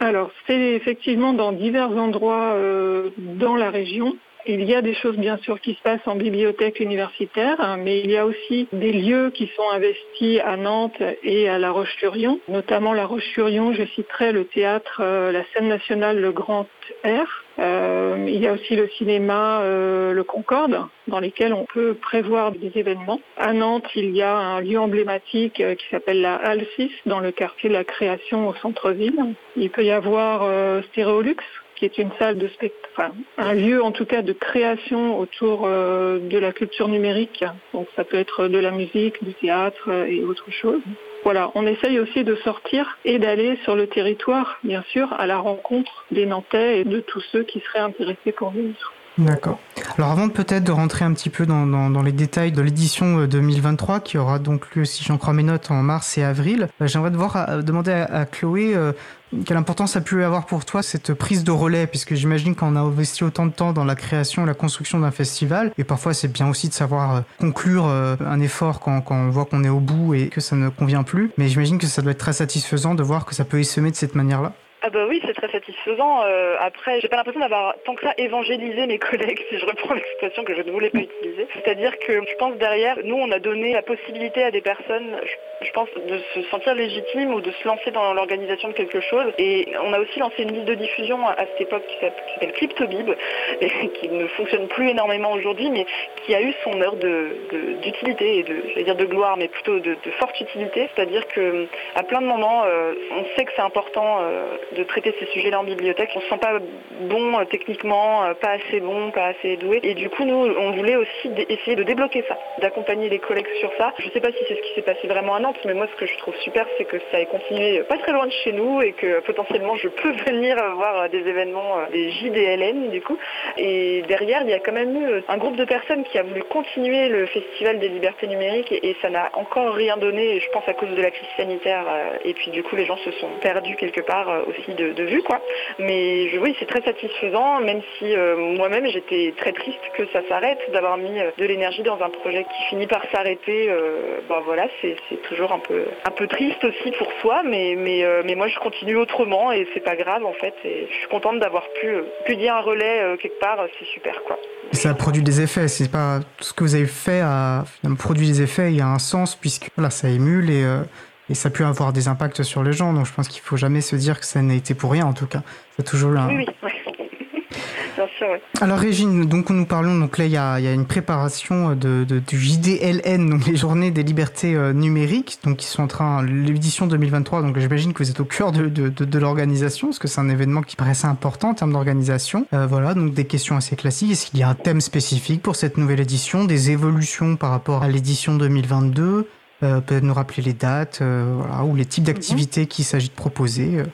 Alors, c'est effectivement dans divers endroits euh, dans la région. Il y a des choses bien sûr qui se passent en bibliothèque universitaire, hein, mais il y a aussi des lieux qui sont investis à Nantes et à La Roche-sur-Yon, notamment La Roche-sur-Yon, je citerai le théâtre, la scène nationale Le Grand Air, euh, il y a aussi le cinéma euh, Le Concorde, dans lesquels on peut prévoir des événements. À Nantes, il y a un lieu emblématique euh, qui s'appelle la Halle 6, dans le quartier de la création au centre-ville. Il peut y avoir Stéréolux, qui est une salle de spectacle, enfin, un lieu en tout cas de création autour de la culture numérique. Donc ça peut être de la musique, du théâtre et autre chose. Voilà, on essaye aussi de sortir et d'aller sur le territoire, bien sûr, à la rencontre des Nantais et de tous ceux qui seraient intéressés pour venir. D'accord. Alors avant peut-être de rentrer un petit peu dans, dans, les détails de l'édition 2023 euh, qui aura donc lieu, si j'en crois mes notes, en mars et avril, euh, j'aimerais devoir euh, demander à, Chloé quelle importance a pu avoir pour toi cette prise de relais Puisque j'imagine qu'on a investi autant de temps dans la création et la construction d'un festival, et parfois c'est bien aussi de savoir conclure un effort quand, quand on voit qu'on est au bout et que ça ne convient plus. Mais j'imagine que ça doit être très satisfaisant de voir que ça peut essaimer de cette manière-là. Ah bah oui, c'est très satisfaisant. Euh, après, j'ai pas l'impression d'avoir tant que ça évangélisé mes *laughs* collègues, si je reprends l'expression que je ne voulais pas utiliser. C'est-à-dire que je pense derrière, nous, on a donné la possibilité à des personnes, je, pense, de se sentir légitimes ou de se lancer dans l'organisation de quelque chose. Et on a aussi lancé une liste de diffusion à cette époque qui s'appelle Cryptobib, *laughs* et qui ne fonctionne plus énormément aujourd'hui, mais qui a eu son heure d'utilité de, et de, dire de gloire, mais plutôt de, forte utilité. C'est-à-dire que à plein de moments, euh, on sait que c'est important euh, de traiter ces sujets-là en bibliothèque. On se sent pas bon euh, techniquement, euh, pas assez bon, pas assez doué. Et du coup, nous, on voulait aussi essayer de débloquer ça, d'accompagner les collègues sur ça. Je sais pas si c'est ce qui s'est passé vraiment à Nantes, mais moi, ce que je trouve super, c'est que ça ait continué pas très loin de chez nous et que potentiellement, je peux *laughs* venir voir des événements, euh, des JDLN, du coup. Et derrière, il y a quand même eu un groupe de personnes qui a voulu continuer le Festival des libertés numériques et, ça n'a encore rien donné, je pense à cause de la crise sanitaire. Et puis, du coup, les gens se sont perdus quelque part aussi de, vue, quoi. Mais oui, c'est très satisfaisant, même si euh, moi-même j'étais très triste que ça s'arrête, d'avoir mis euh, de l'énergie dans un projet qui finit par s'arrêter. Ben voilà, c'est toujours un peu, un peu triste aussi pour soi, mais, mais, mais moi je continue autrement et c'est pas grave en fait. Et je suis contente d'avoir pu, pu dire un relais quelque part, c'est super quoi. Ça produit des effets, c'est pas ce que vous avez fait a produit des effets, il y a un sens puisque voilà, ça émule et et ça peut avoir des impacts sur les gens. Donc je pense qu'il faut jamais se dire que ça n'a été pour rien en tout cas. C'est toujours là. Oui, oui. *laughs* Bien sûr, oui. Alors Régine, donc nous parlons, donc là il y a, y a, une préparation de, de, du JDLN, donc les Journées des Libertés euh, Numériques, donc qui sont en train, l'édition 2023, donc j'imagine que vous êtes au cœur de, de l'organisation, parce que c'est un événement qui paraissait important en termes d'organisation. Euh, voilà, donc des questions assez classiques. Est-ce qu'il y a un thème spécifique pour cette nouvelle édition, des évolutions par rapport à l'édition 2022 euh, peut-être nous rappeler les dates euh, voilà, ou les types d'activités qu'il s'agit de proposer euh.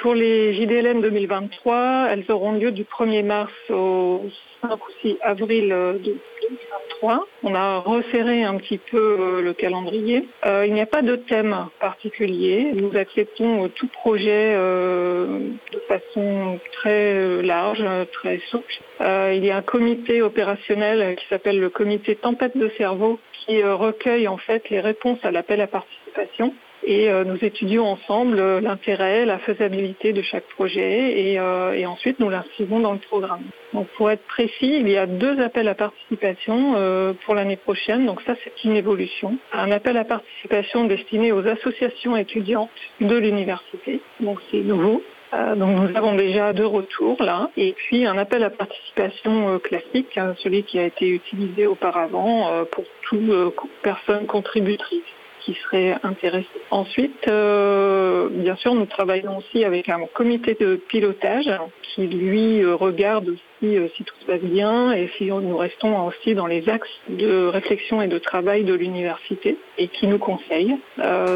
Pour les JDLN 2023, elles auront lieu du 1er mars au 5 ou 6 avril 2023. On a resserré un petit peu le calendrier. Euh, il n'y a pas de thème particulier. Nous acceptons tout projet de façon très large, très souple. Il y a un comité opérationnel qui s'appelle le comité tempête de cerveau qui recueille en fait les réponses à l'appel à participation et euh, nous étudions ensemble euh, l'intérêt, la faisabilité de chaque projet et, euh, et ensuite nous l'inscrivons dans le programme. Donc pour être précis, il y a deux appels à participation pour l'année prochaine, donc ça c'est une évolution. Un appel à participation destiné aux associations étudiantes de l'université, donc c'est nouveau. Donc nous avons déjà deux retours là, et puis un appel à participation classique, hein, celui qui a été utilisé auparavant pour toute personne contributrice qui seraient intéressés. Ensuite, euh, bien sûr, nous travaillons aussi avec un comité de pilotage qui, lui, euh, regarde aussi euh, si tout se passe bien et si nous restons aussi dans les axes de réflexion et de travail de l'université et qui nous conseille.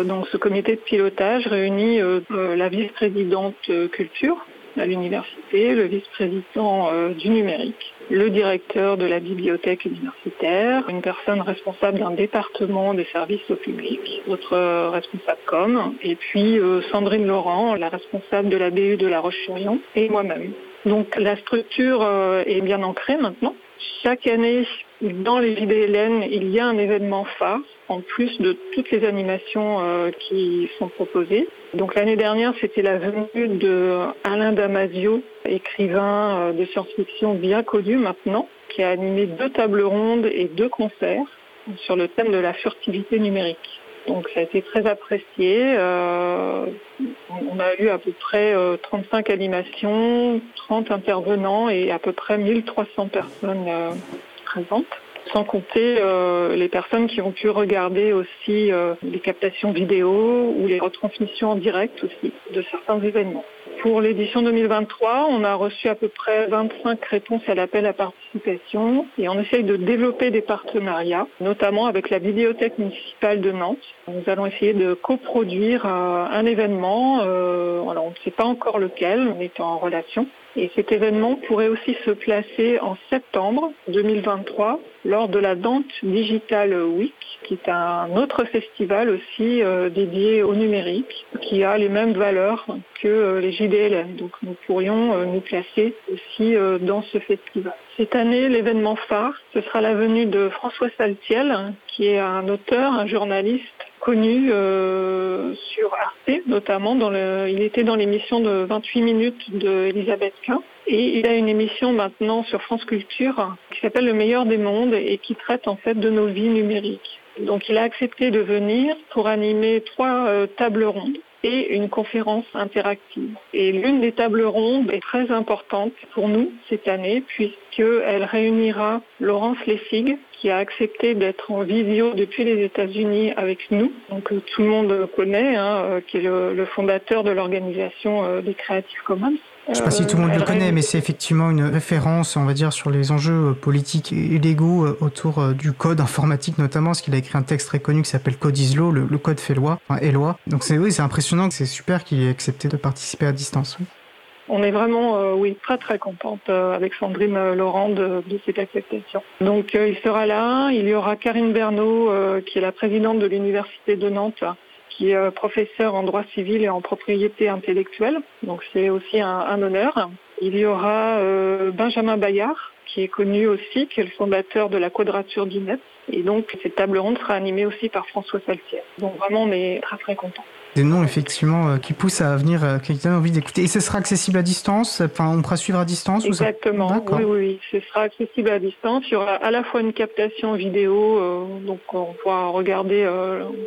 donc, ce comité de pilotage réunit la vice-présidente culture à l'université, le vice-président du numérique, le directeur de la bibliothèque universitaire, une personne responsable d'un département des services au public, notre responsable com, et puis euh, Sandrine Laurent, la responsable de la BU de La Roche-sur-Yon, et moi-même. Donc la structure euh, est bien ancrée maintenant. Chaque année, dans les JDLN, il y a un événement phare, en plus de toutes les animations euh, qui sont proposées. Donc l'année dernière, c'était la venue de Alain Damasio, écrivain euh, de science-fiction bien connu maintenant, qui a animé deux tables rondes et deux concerts sur le thème de la furtivité numérique. Donc ça a été très apprécié. Euh, on a eu à peu près 35 animations, 30 intervenants et à peu près 1300 personnes présentes sans compter euh, les personnes qui ont pu regarder aussi euh, les captations vidéo ou les retransmissions en direct aussi de certains événements. Pour l'édition 2023, on a reçu à peu près 25 réponses à l'appel à participation et on essaye de développer des partenariats, notamment avec la Bibliothèque municipale de Nantes. Nous allons essayer de coproduire euh, un événement, alors on ne sait pas encore lequel, on est en relation, et cet événement pourrait aussi se placer en septembre 2023 lors de la Dante Digital Week, qui est un autre festival aussi euh, dédié au numérique, qui a les mêmes valeurs que euh, les JDLN. Donc nous pourrions euh, nous placer aussi dans ce festival. Cette année, l'événement phare, ce sera la venue de François Saltiel, qui est un auteur, un journaliste connu euh, sur Arte, notamment. Dans le, il était dans l'émission de 28 minutes d'Elisabeth Quint. Et il a une émission maintenant sur France Culture qui s'appelle Le meilleur des mondes et qui traite en fait de nos vies numériques. Donc il a accepté de venir pour animer trois euh, tables rondes une conférence interactive. Et l'une des tables rondes est très importante pour nous cette année puisqu'elle réunira Laurence Lessig qui a accepté d'être en visio depuis les États-Unis avec nous. Donc euh, tout le monde connaît, hein, euh, qui est le, fondateur de l'organisation euh, des Creative Commons. Je ne sais pas si tout le monde le connaît, mais c'est effectivement une référence, on va dire, sur les enjeux politiques et légaux autour du code informatique notamment, parce qu'il a écrit un texte très connu qui s'appelle Code is Law, le, code fait loi, enfin, est loi. Donc c'est oui, c'est impressionnant, c'est super qu'il ait accepté de participer à distance. On est vraiment, euh, oui, très très contente euh, avec Sandrine euh, Laurent de, cette acceptation. Donc il sera là. Il y aura Karine Bernot, qui est la présidente de l'université de Nantes, qui est professeure en droit civil et en propriété intellectuelle. Donc c'est aussi un, honneur. Il y aura Benjamin Bayard, qui est connu aussi, qui est le fondateur de la Quadrature du Net. Et donc cette table ronde sera animée aussi par François Saltier. Donc vraiment, on est très très contents des noms effectivement euh, qui poussent à venir, euh, qui donne envie d'écouter. Et ce sera accessible à distance Enfin, on pourra suivre à distance Exactement. oui, oui, ce sera accessible à distance. Il y aura à la fois une captation vidéo, euh, donc on pourra regarder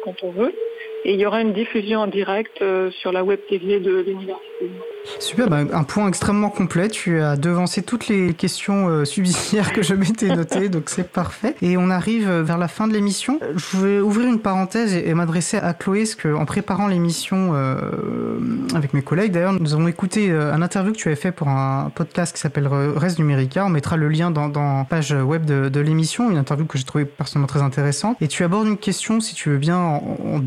quand on veut, et il y aura une diffusion en direct sur la web TV de l'université. Super, bah, un point extrêmement complet. Tu as devancé toutes les questions euh, subsidiaires que je m'étais notées, donc c'est parfait. Et on arrive vers la fin de l'émission. Je vais ouvrir une parenthèse et, m'adresser à Chloé, parce qu'en préparant l'émission euh, avec mes collègues, d'ailleurs, nous avons écouté euh, un interview que tu avais fait pour un podcast qui s'appelle Reste Numérica. On mettra le lien dans, la page web de, l'émission, une interview que j'ai trouvée personnellement très intéressante. Et tu abordes une question, si tu veux bien, en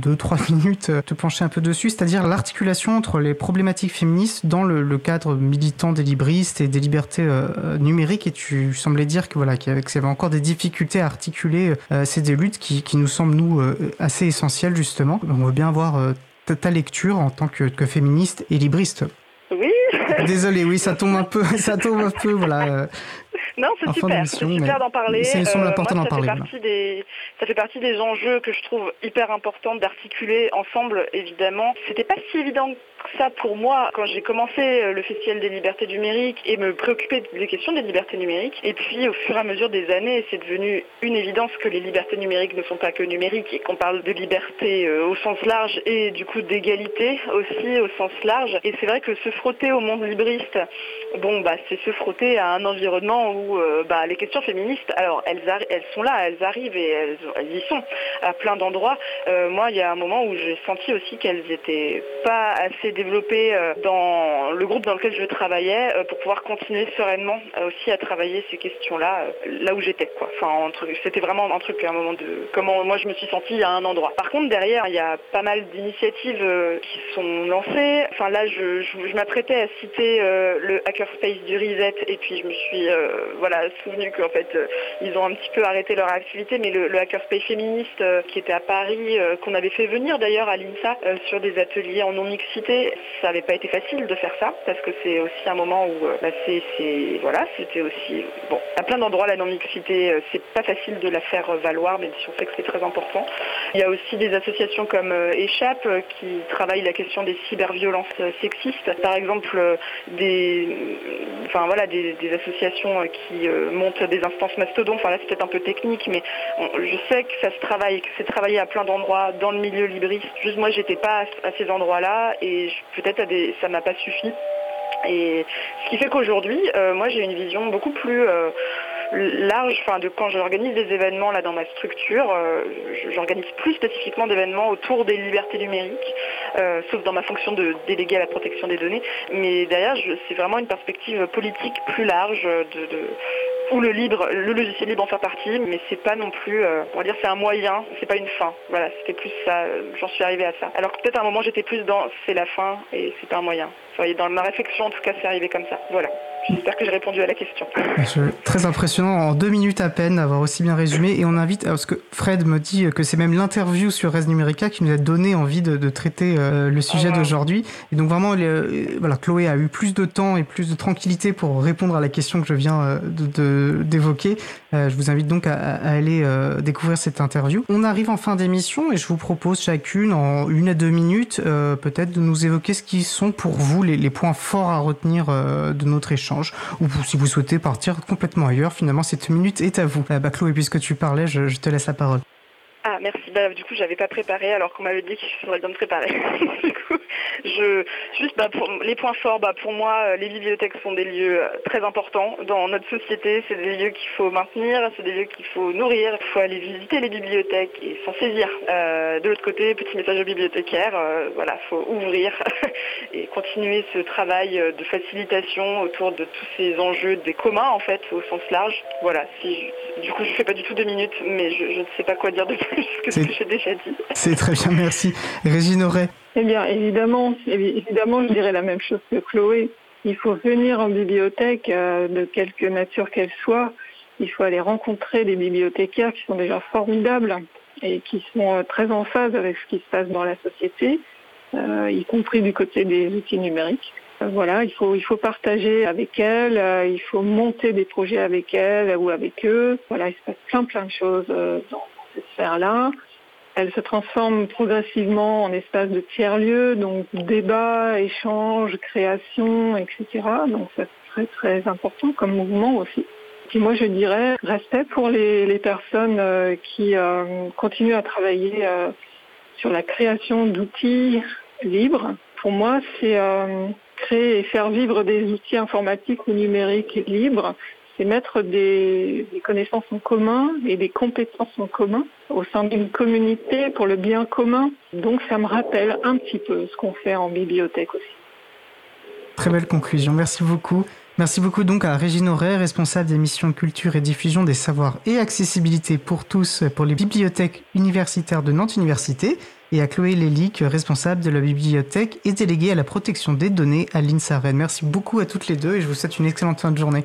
2-3 minutes, te pencher un peu dessus, c'est-à-dire l'articulation entre les problématiques féministes dans le, cadre militant des libristes et des libertés euh, numériques et tu semblais dire que voilà qu'il y avait encore des difficultés à articuler euh, ces deux luttes qui, nous semblent nous euh, assez essentielles justement. On veut bien avoir ta, lecture en tant que, que féministe et libriste. Oui. Désolé, oui, ça tombe un peu, *laughs* ça tombe un peu, voilà. Non, c'est super, c'est super d'en parler. C'est euh, important d'en parler. Fait partie des, ça fait partie des enjeux que je trouve hyper importants d'articuler ensemble, évidemment. C'était pas si évident ça pour moi quand j'ai commencé euh, le Festival des libertés numériques et me préoccuper des questions des libertés numériques. Et puis au fur et à mesure des années, c'est devenu une évidence que les libertés numériques ne sont pas que numériques et qu'on parle de liberté euh, au sens large et du coup d'égalité aussi au sens large. Et c'est vrai que se frotter au monde libriste, bon bah c'est se frotter à un environnement où euh, bah, les questions féministes, alors elles, sont là, elles arrivent et elles, y sont à plein d'endroits. moi il y a un moment où j'ai senti aussi qu'elles n'étaient pas assez développé euh, dans le groupe dans lequel je travaillais euh, pour pouvoir continuer sereinement euh, aussi à travailler ces questions-là là où j'étais. Enfin, c'était vraiment un truc, un moment de comment moi je me suis sentie à un endroit. Par contre, derrière, il y a pas mal d'initiatives qui sont lancées. Enfin, là, je, m'apprêtais à citer le Hackerspace du Reset et puis je me suis voilà souvenu qu'en fait ils ont un petit peu arrêté leur activité, mais le, Hackerspace féministe qui était à Paris, qu'on avait fait venir d'ailleurs à l'INSA sur des ateliers en non-mixité, ça n'avait pas été facile de faire ça parce que c'est aussi un moment où euh, bah, c'est, voilà, c'était aussi bon à plein d'endroits la non-mixité, euh, c'est pas facile de la faire valoir, même si on sait que c'est très important. Il y a aussi des associations comme euh, Échappe qui travaillent la question des cyberviolences sexistes. Par exemple, des, enfin voilà, des, associations qui montent des instances mastodon. Enfin là, c'est peut-être un peu technique, mais je sais que ça se travaille, que c'est travaillé à plein d'endroits dans le milieu libriste. Juste moi, j'étais pas à ces endroits-là et peut-être ça m'a pas suffi. Et ce qui fait qu'aujourd'hui, euh, moi j'ai une vision beaucoup plus euh, large, enfin de quand j'organise des événements là dans ma structure, euh, j'organise plus spécifiquement d'événements autour des libertés numériques, sauf dans ma fonction de délégué à la protection des données. Mais derrière, c'est vraiment une perspective politique plus large de ou le libre, le logiciel libre en fait partie, mais c'est pas non plus, euh, on va dire c'est un moyen, c'est pas une fin. Voilà, c'était plus ça, j'en suis arrivée à ça. Alors peut-être à un moment j'étais plus dans c'est la fin et c'est pas un moyen. Dans ma réflexion en tout cas c'est arrivé comme ça. Voilà. J'espère que j'ai répondu à la question. Très impressionnant, en deux minutes à peine, d'avoir aussi bien résumé. Et on invite, parce que Fred me dit que c'est même l'interview sur Res Numérica qui nous a donné envie de, traiter euh, le sujet ah d'aujourd'hui. Et donc vraiment, euh, voilà, Chloé a eu plus de temps et plus de tranquillité pour répondre à la question que je viens euh, je vous invite donc à, aller découvrir cette interview. On arrive en fin d'émission et je vous propose chacune, en une à deux minutes, peut-être de nous évoquer ce qui sont pour vous les, points forts à retenir de notre échange ou si vous souhaitez partir complètement ailleurs, finalement cette minute est à vous. Bah, Chloé, puisque tu parlais, je te laisse la parole. Ah merci. Bah, du coup j'avais pas préparé alors qu'on m'avait dit qu'il faudrait bien me préparer. *laughs* du coup, je juste bah, pour les points forts. Bah, pour moi euh, les bibliothèques sont des lieux euh, très importants dans notre société. C'est des lieux qu'il faut maintenir, c'est des lieux qu'il faut nourrir. Il faut aller visiter les bibliothèques et s'en saisir. Euh, de l'autre côté petit message aux bibliothécaires. voilà faut ouvrir *laughs* et continuer ce travail de facilitation autour de tous ces enjeux des communs en fait au sens large. Voilà si du coup je fais pas du tout deux minutes mais je, je ne sais pas quoi dire de plus *laughs* ce que j'ai déjà dit? C'est très bien, merci. Régine Auré Eh bien, évidemment, évidemment, je dirais la même chose que Chloé. Il faut venir en bibliothèque, euh, de quelque nature qu'elle soit. Il faut aller rencontrer des bibliothécaires qui sont déjà formidables et qui sont euh, très en phase avec ce qui se passe dans la société, euh, y compris du côté des outils numériques. Voilà, il faut, il faut partager avec elles, il faut monter des projets avec elles ou avec eux. Voilà, il se passe plein plein de choses dans, sphère-là. Elle se transforme progressivement en espace de tiers-lieu, donc débat, échange, création, etc. Donc c'est très très important comme mouvement aussi. Puis moi je dirais respect pour les, personnes euh, qui euh, continuent à travailler euh, sur la création d'outils libres. Pour moi c'est créer et faire vivre des outils informatiques ou numériques libres, mettre des, connaissances en commun et des compétences en commun au sein d'une communauté pour le bien commun. Donc ça me rappelle un petit peu ce qu'on fait en bibliothèque aussi. Très belle conclusion, merci beaucoup. Merci beaucoup donc à Régine Auray, responsable des missions culture et diffusion des savoirs et accessibilité pour tous pour les bibliothèques universitaires de Nantes Université, et à Chloé Lélic, responsable de la bibliothèque et déléguée à la protection des données à l'INSA Merci beaucoup à toutes les deux et je vous souhaite une excellente fin de journée.